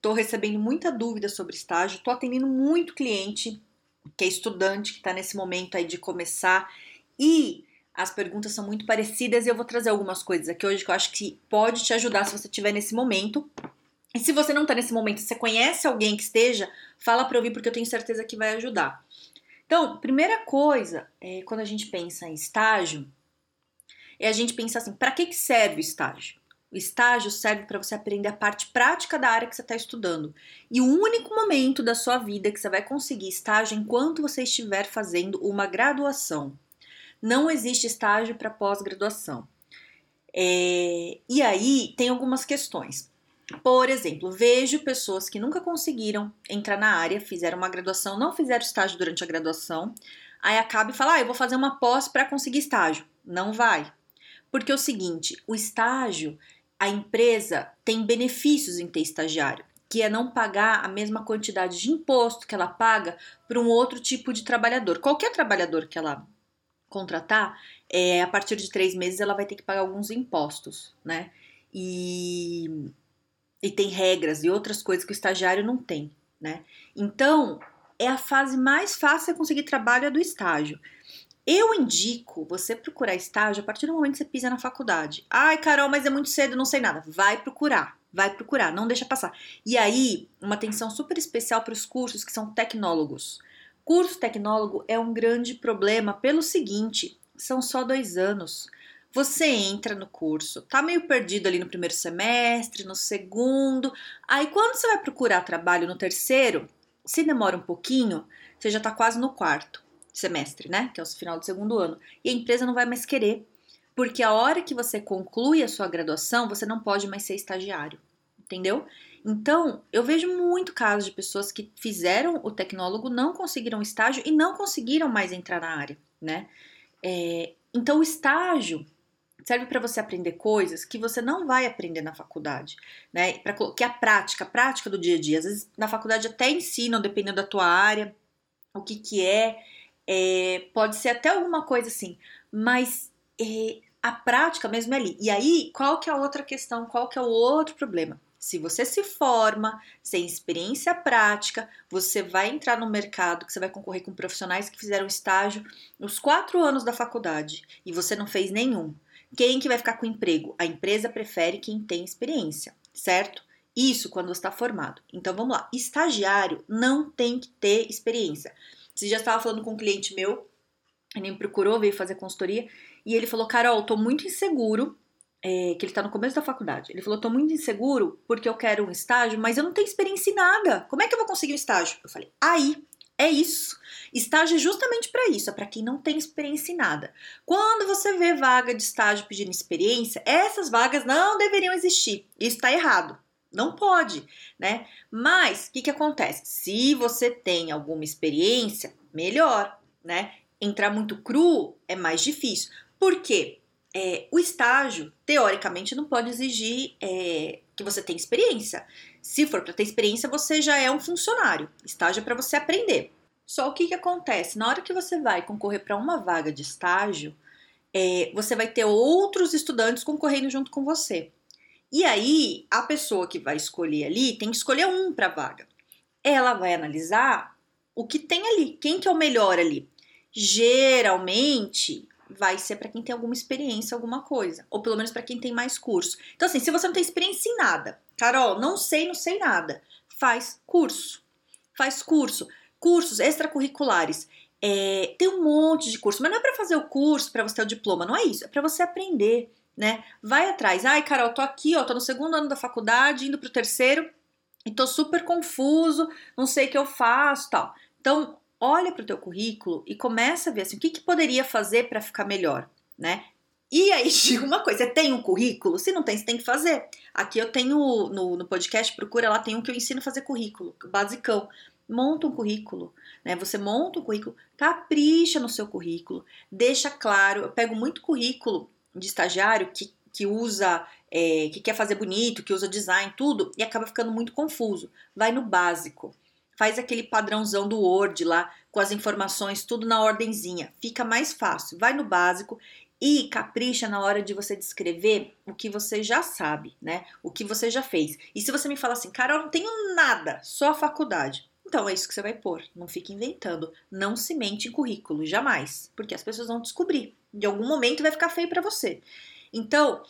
Estou recebendo muita dúvida sobre estágio, estou atendendo muito cliente que é estudante, que está nesse momento aí de começar e as perguntas são muito parecidas e eu vou trazer algumas coisas aqui hoje que eu acho que pode te ajudar se você estiver nesse momento. E se você não está nesse momento, você conhece alguém que esteja, fala para ouvir porque eu tenho certeza que vai ajudar. Então, primeira coisa, é, quando a gente pensa em estágio, é a gente pensar assim, para que, que serve o estágio? O estágio serve para você aprender a parte prática da área que você está estudando. E o único momento da sua vida que você vai conseguir estágio enquanto você estiver fazendo uma graduação. Não existe estágio para pós-graduação. É, e aí tem algumas questões. Por exemplo, vejo pessoas que nunca conseguiram entrar na área, fizeram uma graduação, não fizeram estágio durante a graduação, aí acaba e fala: ah, eu vou fazer uma pós para conseguir estágio. Não vai. Porque é o seguinte, o estágio a empresa tem benefícios em ter estagiário, que é não pagar a mesma quantidade de imposto que ela paga para um outro tipo de trabalhador. Qualquer trabalhador que ela contratar, é, a partir de três meses ela vai ter que pagar alguns impostos, né? E, e tem regras e outras coisas que o estagiário não tem, né? Então, é a fase mais fácil de conseguir trabalho é do estágio. Eu indico você procurar estágio a partir do momento que você pisa na faculdade. Ai, Carol, mas é muito cedo, não sei nada. Vai procurar, vai procurar, não deixa passar. E aí, uma atenção super especial para os cursos que são tecnólogos. Curso tecnólogo é um grande problema pelo seguinte: são só dois anos. Você entra no curso, tá meio perdido ali no primeiro semestre, no segundo. Aí, quando você vai procurar trabalho no terceiro, se demora um pouquinho, você já tá quase no quarto semestre, né? Que é o final do segundo ano. E a empresa não vai mais querer, porque a hora que você conclui a sua graduação, você não pode mais ser estagiário, entendeu? Então, eu vejo muito casos de pessoas que fizeram o tecnólogo, não conseguiram estágio e não conseguiram mais entrar na área, né? É, então, o estágio serve para você aprender coisas que você não vai aprender na faculdade, né? Para que a prática, a prática do dia a dia. Às vezes na faculdade até ensinam, dependendo da tua área, o que que é, é, pode ser até alguma coisa assim, mas é, a prática mesmo é ali. E aí, qual que é a outra questão? Qual que é o outro problema? Se você se forma sem experiência prática, você vai entrar no mercado que você vai concorrer com profissionais que fizeram estágio nos quatro anos da faculdade e você não fez nenhum. Quem que vai ficar com emprego? A empresa prefere quem tem experiência, certo? Isso quando você está formado. Então vamos lá. Estagiário não tem que ter experiência. Você já estava falando com um cliente meu, ele me procurou, veio fazer consultoria, e ele falou: Carol, tô muito inseguro. É, que ele está no começo da faculdade. Ele falou: tô muito inseguro porque eu quero um estágio, mas eu não tenho experiência em nada. Como é que eu vou conseguir um estágio? Eu falei: aí, é isso. Estágio é justamente para isso, é para quem não tem experiência em nada. Quando você vê vaga de estágio pedindo experiência, essas vagas não deveriam existir. Isso está errado. Não pode, né? Mas o que, que acontece? Se você tem alguma experiência, melhor, né? Entrar muito cru é mais difícil. Por quê? É, o estágio, teoricamente, não pode exigir é, que você tenha experiência. Se for para ter experiência, você já é um funcionário. Estágio é para você aprender. Só o que, que acontece? Na hora que você vai concorrer para uma vaga de estágio, é, você vai ter outros estudantes concorrendo junto com você. E aí, a pessoa que vai escolher ali tem que escolher um para vaga. Ela vai analisar o que tem ali, quem que é o melhor ali. Geralmente vai ser para quem tem alguma experiência, alguma coisa, ou pelo menos para quem tem mais curso. Então assim, se você não tem experiência em nada, Carol, não sei, não sei nada, faz curso. Faz curso, cursos extracurriculares. É, tem um monte de curso, mas não é para fazer o curso para você ter o diploma, não é isso, é para você aprender né? Vai atrás. Ai, Carol, tô aqui, ó, tô no segundo ano da faculdade, indo pro terceiro e tô super confuso, não sei o que eu faço, tal. Então, olha pro teu currículo e começa a ver assim, o que, que poderia fazer para ficar melhor, né? E aí, diga uma coisa: tem um currículo? Se não tem, você tem que fazer. Aqui eu tenho no, no podcast, procura lá, tem um que eu ensino a fazer currículo, basicão. Monta um currículo, né? Você monta um currículo, capricha no seu currículo, deixa claro. Eu pego muito currículo de estagiário que, que usa, é, que quer fazer bonito, que usa design, tudo, e acaba ficando muito confuso. Vai no básico. Faz aquele padrãozão do Word lá, com as informações, tudo na ordenzinha. Fica mais fácil. Vai no básico e capricha na hora de você descrever o que você já sabe, né? O que você já fez. E se você me fala assim, cara, eu não tenho nada, só a faculdade. Então é isso que você vai pôr. Não fique inventando. Não se mente em currículo, jamais. Porque as pessoas vão descobrir. De algum momento vai ficar feio para você. Então,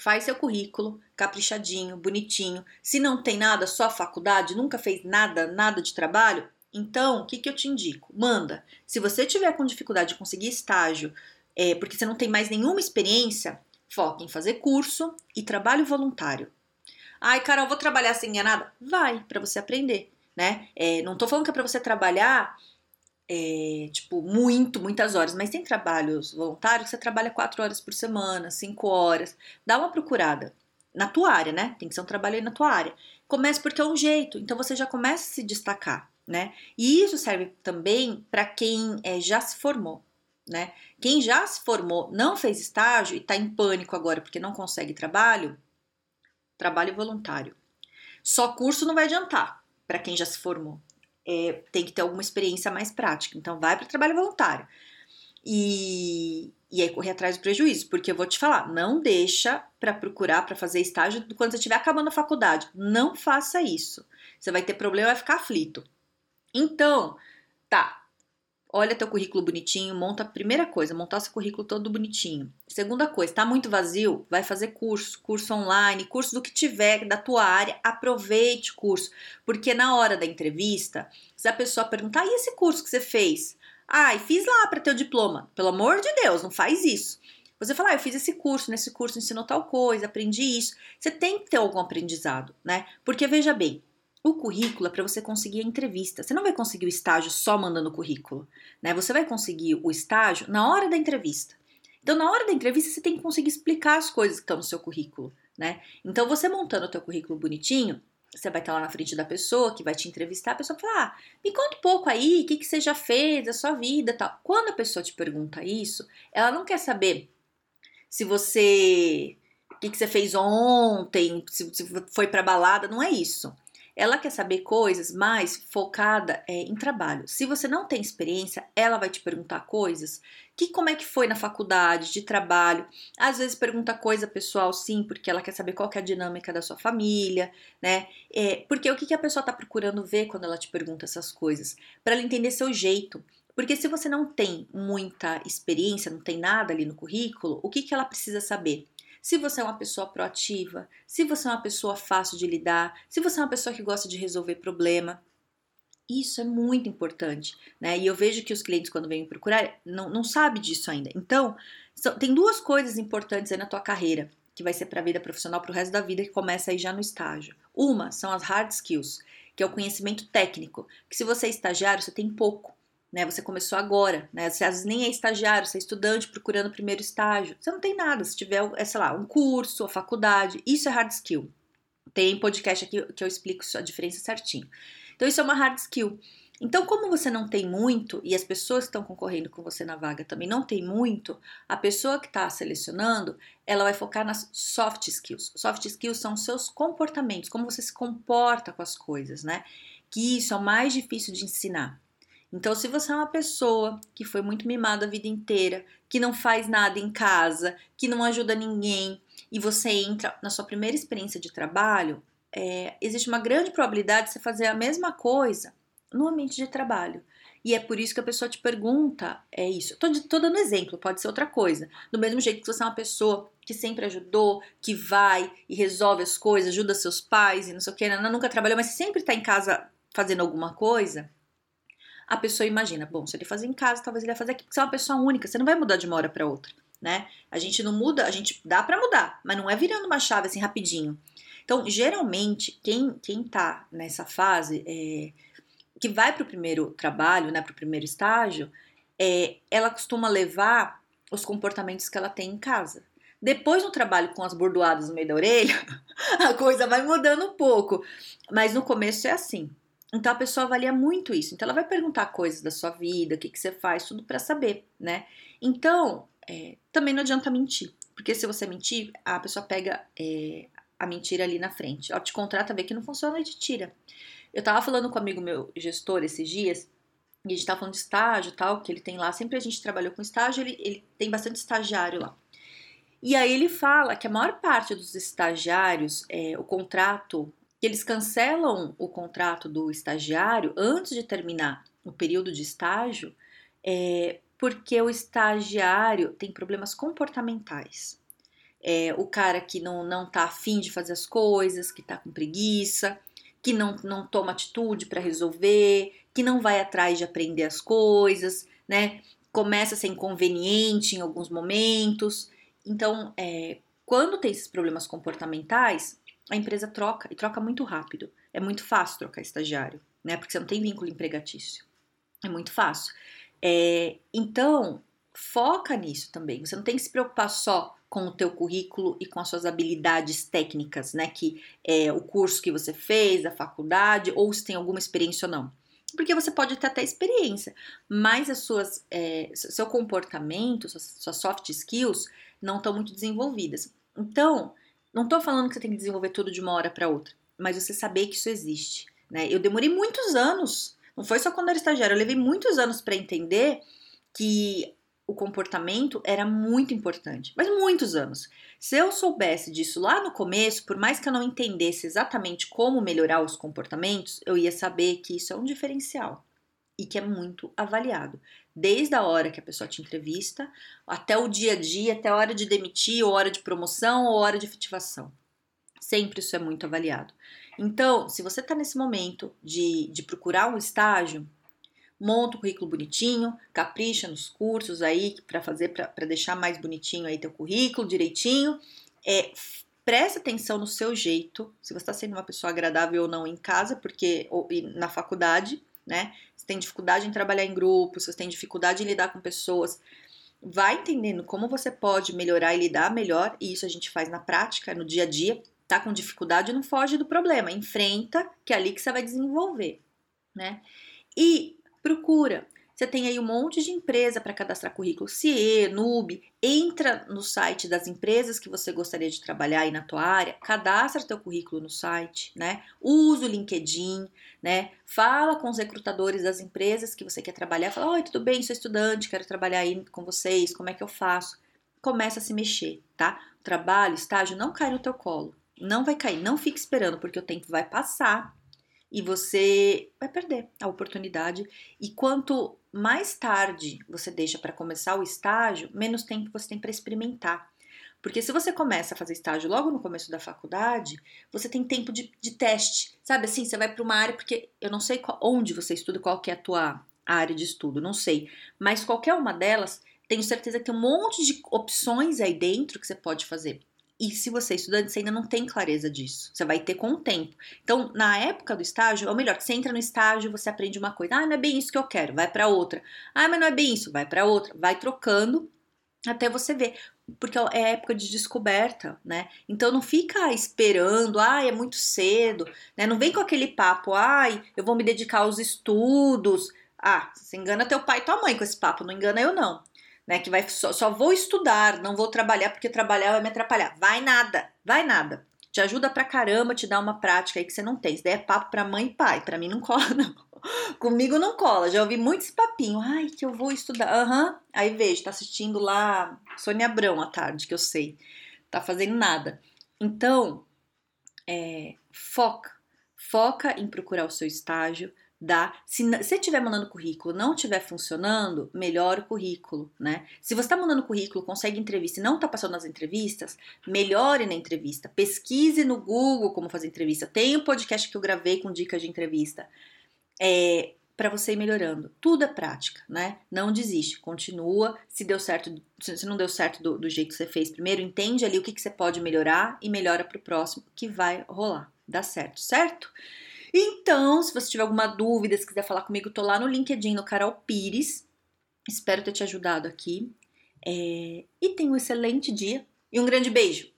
faz seu currículo caprichadinho, bonitinho. Se não tem nada, só faculdade, nunca fez nada, nada de trabalho, então o que, que eu te indico? Manda. Se você tiver com dificuldade de conseguir estágio, é, porque você não tem mais nenhuma experiência, foca em fazer curso e trabalho voluntário. Ai, Carol, vou trabalhar sem ganhar nada? Vai, para você aprender, né? É, não tô falando que é pra você trabalhar, é, tipo, muito, muitas horas, mas tem trabalhos voluntários que você trabalha quatro horas por semana, cinco horas. Dá uma procurada. Na tua área, né? Tem que ser um trabalho aí na tua área. Comece porque é um jeito, então você já começa a se destacar, né? E isso serve também para quem é, já se formou né? Quem já se formou, não fez estágio e está em pânico agora porque não consegue trabalho, trabalho voluntário. Só curso não vai adiantar para quem já se formou. É, tem que ter alguma experiência mais prática. Então, vai para trabalho voluntário. E, e aí correr atrás do prejuízo, porque eu vou te falar, não deixa para procurar para fazer estágio quando você estiver acabando a faculdade. Não faça isso. Você vai ter problema, vai ficar aflito. Então, tá, olha teu currículo bonitinho, monta primeira coisa, montar seu currículo todo bonitinho. Segunda coisa, tá muito vazio, vai fazer curso, curso online, curso do que tiver da tua área, aproveite o curso, porque na hora da entrevista, se a pessoa perguntar, e esse curso que você fez? Ai, fiz lá para ter o diploma. Pelo amor de Deus, não faz isso. Você fala, ah, eu fiz esse curso, nesse curso ensinou tal coisa, aprendi isso. Você tem que ter algum aprendizado, né? Porque veja bem, o currículo é para você conseguir a entrevista. Você não vai conseguir o estágio só mandando o currículo, né? Você vai conseguir o estágio na hora da entrevista. Então, na hora da entrevista, você tem que conseguir explicar as coisas que estão no seu currículo, né? Então, você montando o teu currículo bonitinho, você vai estar lá na frente da pessoa que vai te entrevistar, a pessoa vai falar, ah, me conta um pouco aí, o que, que você já fez, da sua vida tal. Quando a pessoa te pergunta isso, ela não quer saber se você... O que, que você fez ontem, se, se foi pra balada, não é isso. Ela quer saber coisas mais focada é, em trabalho. Se você não tem experiência, ela vai te perguntar coisas que como é que foi na faculdade, de trabalho. Às vezes pergunta coisa pessoal, sim, porque ela quer saber qual que é a dinâmica da sua família, né? É, porque o que, que a pessoa está procurando ver quando ela te pergunta essas coisas? Para ela entender seu jeito. Porque se você não tem muita experiência, não tem nada ali no currículo, o que, que ela precisa saber? Se você é uma pessoa proativa, se você é uma pessoa fácil de lidar, se você é uma pessoa que gosta de resolver problema. Isso é muito importante, né? E eu vejo que os clientes, quando vêm me procurar, não, não sabem disso ainda. Então, são, tem duas coisas importantes aí na tua carreira, que vai ser para a vida profissional, para o resto da vida, que começa aí já no estágio. Uma são as hard skills, que é o conhecimento técnico, que se você é estagiário, você tem pouco né? Você começou agora, né? Você às vezes nem é estagiário, você é estudante procurando o primeiro estágio. Você não tem nada. Se tiver, é, sei lá, um curso, a faculdade, isso é hard skill. Tem podcast aqui que eu explico a diferença certinho. Então, isso é uma hard skill. Então, como você não tem muito e as pessoas que estão concorrendo com você na vaga também não tem muito, a pessoa que está selecionando, ela vai focar nas soft skills. Soft skills são seus comportamentos, como você se comporta com as coisas, né? Que isso é o mais difícil de ensinar. Então, se você é uma pessoa que foi muito mimada a vida inteira, que não faz nada em casa, que não ajuda ninguém, e você entra na sua primeira experiência de trabalho, é, existe uma grande probabilidade de você fazer a mesma coisa no ambiente de trabalho. E é por isso que a pessoa te pergunta, é isso. Tô, tô dando exemplo, pode ser outra coisa. Do mesmo jeito que você é uma pessoa que sempre ajudou, que vai e resolve as coisas, ajuda seus pais e não sei o que, nunca trabalhou, mas sempre está em casa fazendo alguma coisa, a pessoa imagina, bom, se ele fazer em casa, talvez ele vai fazer aqui, porque você é uma pessoa única, você não vai mudar de uma hora para outra, né? A gente não muda, a gente dá para mudar, mas não é virando uma chave assim rapidinho. Então, geralmente, quem, quem tá nessa fase, é, que vai para o primeiro trabalho, né, para o primeiro estágio, é, ela costuma levar os comportamentos que ela tem em casa. Depois no trabalho com as bordoadas no meio da orelha, a coisa vai mudando um pouco. Mas no começo é assim. Então a pessoa avalia muito isso. Então ela vai perguntar coisas da sua vida, o que, que você faz, tudo para saber, né? Então é, também não adianta mentir. Porque se você mentir, a pessoa pega é, a mentira ali na frente. Ela te contrata, vê que não funciona e te tira. Eu tava falando com um amigo meu gestor esses dias, e a gente tava falando de estágio tal, que ele tem lá. Sempre a gente trabalhou com estágio, ele, ele tem bastante estagiário lá. E aí ele fala que a maior parte dos estagiários, é, o contrato, que eles cancelam o contrato do estagiário antes de terminar o período de estágio, é, porque o estagiário tem problemas comportamentais. É, o cara que não, não tá afim de fazer as coisas, que tá com preguiça, que não, não toma atitude para resolver, que não vai atrás de aprender as coisas, né? Começa a ser inconveniente em alguns momentos. Então, é, quando tem esses problemas comportamentais, a empresa troca e troca muito rápido. É muito fácil trocar estagiário, né? Porque você não tem vínculo empregatício. É muito fácil. É, então, foca nisso também. Você não tem que se preocupar só com o teu currículo e com as suas habilidades técnicas, né? Que é o curso que você fez, a faculdade, ou se tem alguma experiência ou não porque você pode ter até experiência, mas as suas, é, seu comportamento, suas, suas soft skills não estão muito desenvolvidas. Então, não estou falando que você tem que desenvolver tudo de uma hora para outra, mas você saber que isso existe. Né? Eu demorei muitos anos, não foi só quando era estagiário, eu levei muitos anos para entender que o comportamento era muito importante, mas muitos anos. Se eu soubesse disso lá no começo, por mais que eu não entendesse exatamente como melhorar os comportamentos, eu ia saber que isso é um diferencial e que é muito avaliado. Desde a hora que a pessoa te entrevista, até o dia a dia, até a hora de demitir, ou hora de promoção, ou hora de efetivação. Sempre isso é muito avaliado. Então, se você está nesse momento de, de procurar um estágio, monta o currículo bonitinho, capricha nos cursos aí para fazer para deixar mais bonitinho aí teu currículo direitinho. É, presta atenção no seu jeito, se você está sendo uma pessoa agradável ou não em casa, porque ou, na faculdade, né? Tem dificuldade em trabalhar em grupo, se você tem dificuldade em lidar com pessoas, vai entendendo como você pode melhorar e lidar melhor, e isso a gente faz na prática, no dia a dia. Tá com dificuldade, não foge do problema, enfrenta, que é ali que você vai desenvolver, né? E procura. Você tem aí um monte de empresa para cadastrar currículo, CIE, NUB, entra no site das empresas que você gostaria de trabalhar aí na tua área, cadastra teu currículo no site, né? Usa o LinkedIn, né? Fala com os recrutadores das empresas que você quer trabalhar, fala: "Oi, tudo bem? Sou estudante, quero trabalhar aí com vocês, como é que eu faço?" Começa a se mexer, tá? Trabalho, estágio não cai no teu colo. Não vai cair, não fique esperando porque o tempo vai passar e você vai perder a oportunidade. E quanto mais tarde você deixa para começar o estágio, menos tempo você tem para experimentar. Porque se você começa a fazer estágio logo no começo da faculdade, você tem tempo de, de teste. Sabe assim, você vai para uma área, porque eu não sei qual, onde você estuda, qual que é a tua área de estudo, não sei. Mas qualquer uma delas, tenho certeza que tem um monte de opções aí dentro que você pode fazer. E se você é estudante, você ainda não tem clareza disso. Você vai ter com o tempo. Então, na época do estágio, ou melhor, você entra no estágio, você aprende uma coisa. Ah, não é bem isso que eu quero, vai para outra. Ah, mas não é bem isso, vai para outra. Vai trocando até você ver. Porque é época de descoberta, né? Então não fica esperando, ai, é muito cedo, né? Não vem com aquele papo, ai, eu vou me dedicar aos estudos. Ah, você engana teu pai e tua mãe com esse papo, não engana eu não né? Que vai só, só vou estudar, não vou trabalhar porque trabalhar vai me atrapalhar. Vai nada, vai nada. Te ajuda pra caramba, te dá uma prática aí que você não tem. Isso daí é papo pra mãe e pai. Pra mim não cola, não. Comigo não cola. Já ouvi muito esse papinho. Ai, que eu vou estudar. Aham. Uhum. Aí vejo, tá assistindo lá Sônia Abrão à tarde, que eu sei. Tá fazendo nada. Então, é, foca. Foca em procurar o seu estágio dá. Se você estiver mandando currículo não estiver funcionando, melhora o currículo, né? Se você está mandando currículo, consegue entrevista e não está passando nas entrevistas, melhore na entrevista. Pesquise no Google como fazer entrevista. Tem um podcast que eu gravei com dicas de entrevista. É, para você ir melhorando. Tudo é prática, né? Não desiste, continua. Se deu certo, se não deu certo do, do jeito que você fez primeiro, entende ali o que, que você pode melhorar e melhora para o próximo que vai rolar. Dá certo, certo? Então, se você tiver alguma dúvida, se quiser falar comigo, tô lá no LinkedIn, no Carol Pires. Espero ter te ajudado aqui. É, e tenha um excelente dia e um grande beijo!